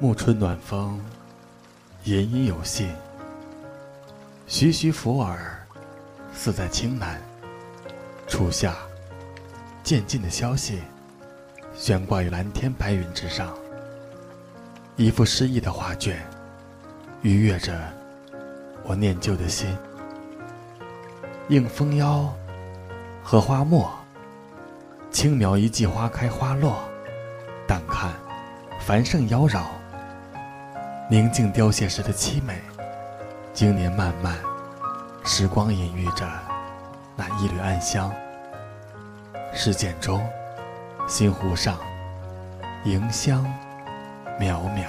暮春暖风，隐隐有信，徐徐拂耳，似在青南。初夏，渐近的消息，悬挂于蓝天白云之上。一幅诗意的画卷，愉悦着我念旧的心。应风腰，荷花没，轻描一季花开花落。但看繁盛妖娆。宁静凋谢时的凄美，经年漫漫，时光隐喻着那一缕暗香。诗简中，心湖上，迎香渺渺。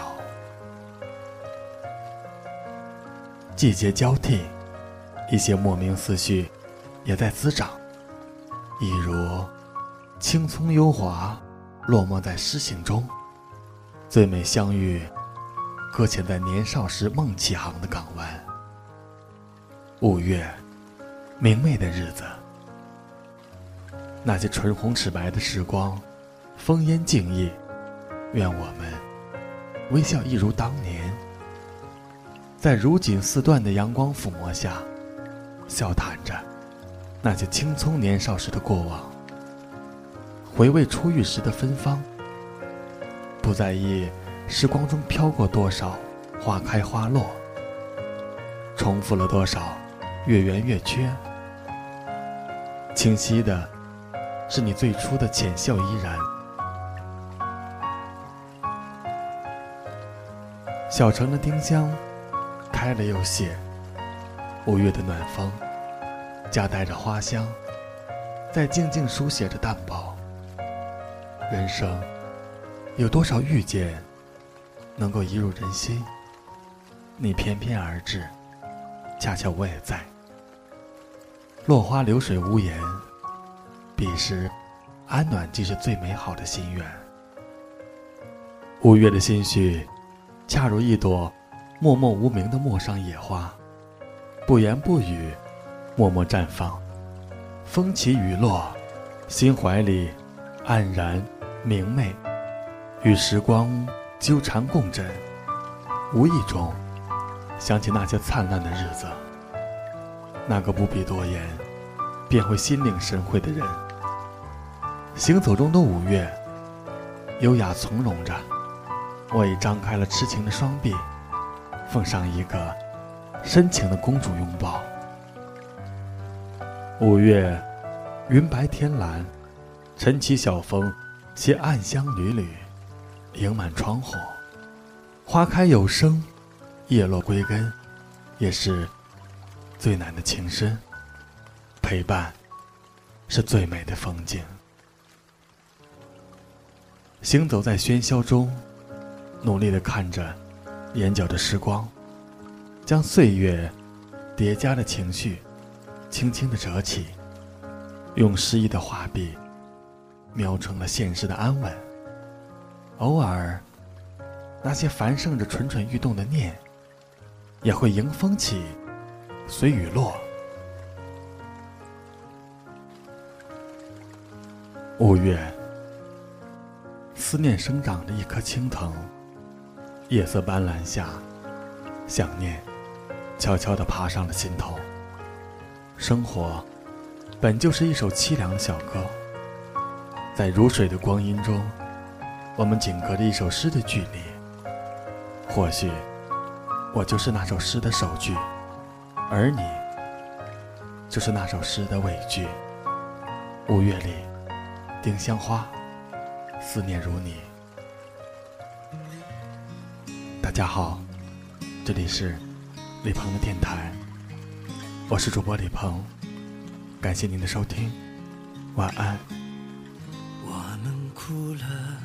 季节交替，一些莫名思绪也在滋长，一如青葱幽华，落寞在诗行中，最美相遇。搁浅在年少时梦起航的港湾。五月，明媚的日子，那些唇红齿白的时光，风烟静逸。愿我们微笑一如当年，在如锦似缎的阳光抚摸下，笑谈着那些青葱年少时的过往，回味初遇时的芬芳，不在意。时光中飘过多少花开花落，重复了多少月圆月缺。清晰的，是你最初的浅笑依然。小城的丁香开了又谢，五月的暖风夹带着花香，在静静书写着淡薄。人生有多少遇见？能够移入人心，你翩翩而至，恰巧我也在。落花流水无言，彼时安暖即是最美好的心愿。五月的心绪，恰如一朵默默无名的陌上野花，不言不语，默默绽放。风起雨落，心怀里黯然明媚，与时光。纠缠共枕，无意中想起那些灿烂的日子。那个不必多言，便会心领神会的人。行走中的五月，优雅从容着。我已张开了痴情的双臂，奉上一个深情的公主拥抱。五月，云白天蓝，晨起小风，携暗香缕缕。盈满窗户，花开有声，叶落归根，也是最难的情深。陪伴是最美的风景。行走在喧嚣中，努力的看着眼角的时光，将岁月叠加的情绪轻轻的折起，用诗意的画笔描成了现实的安稳。偶尔，那些繁盛着蠢蠢欲动的念，也会迎风起，随雨落。五月，思念生长的一棵青藤，夜色斑斓下，想念悄悄地爬上了心头。生活本就是一首凄凉的小歌，在如水的光阴中。我们仅隔着一首诗的距离，或许我就是那首诗的首句，而你就是那首诗的尾句。五月里，丁香花，思念如你。大家好，这里是李鹏的电台，我是主播李鹏，感谢您的收听，晚安。我们哭了。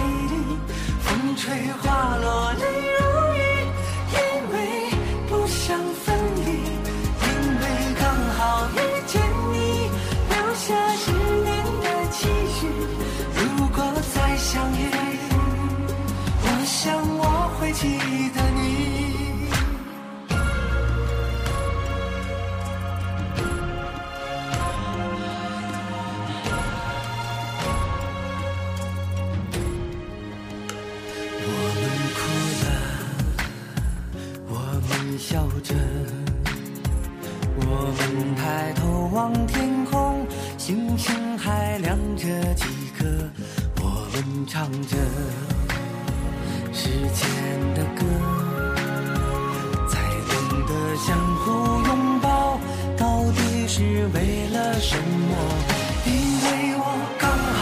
吹花落泪如望天空，星星还亮着几颗，我们唱着时间的歌，才懂得相互拥抱，到底是为了什么？因为我刚好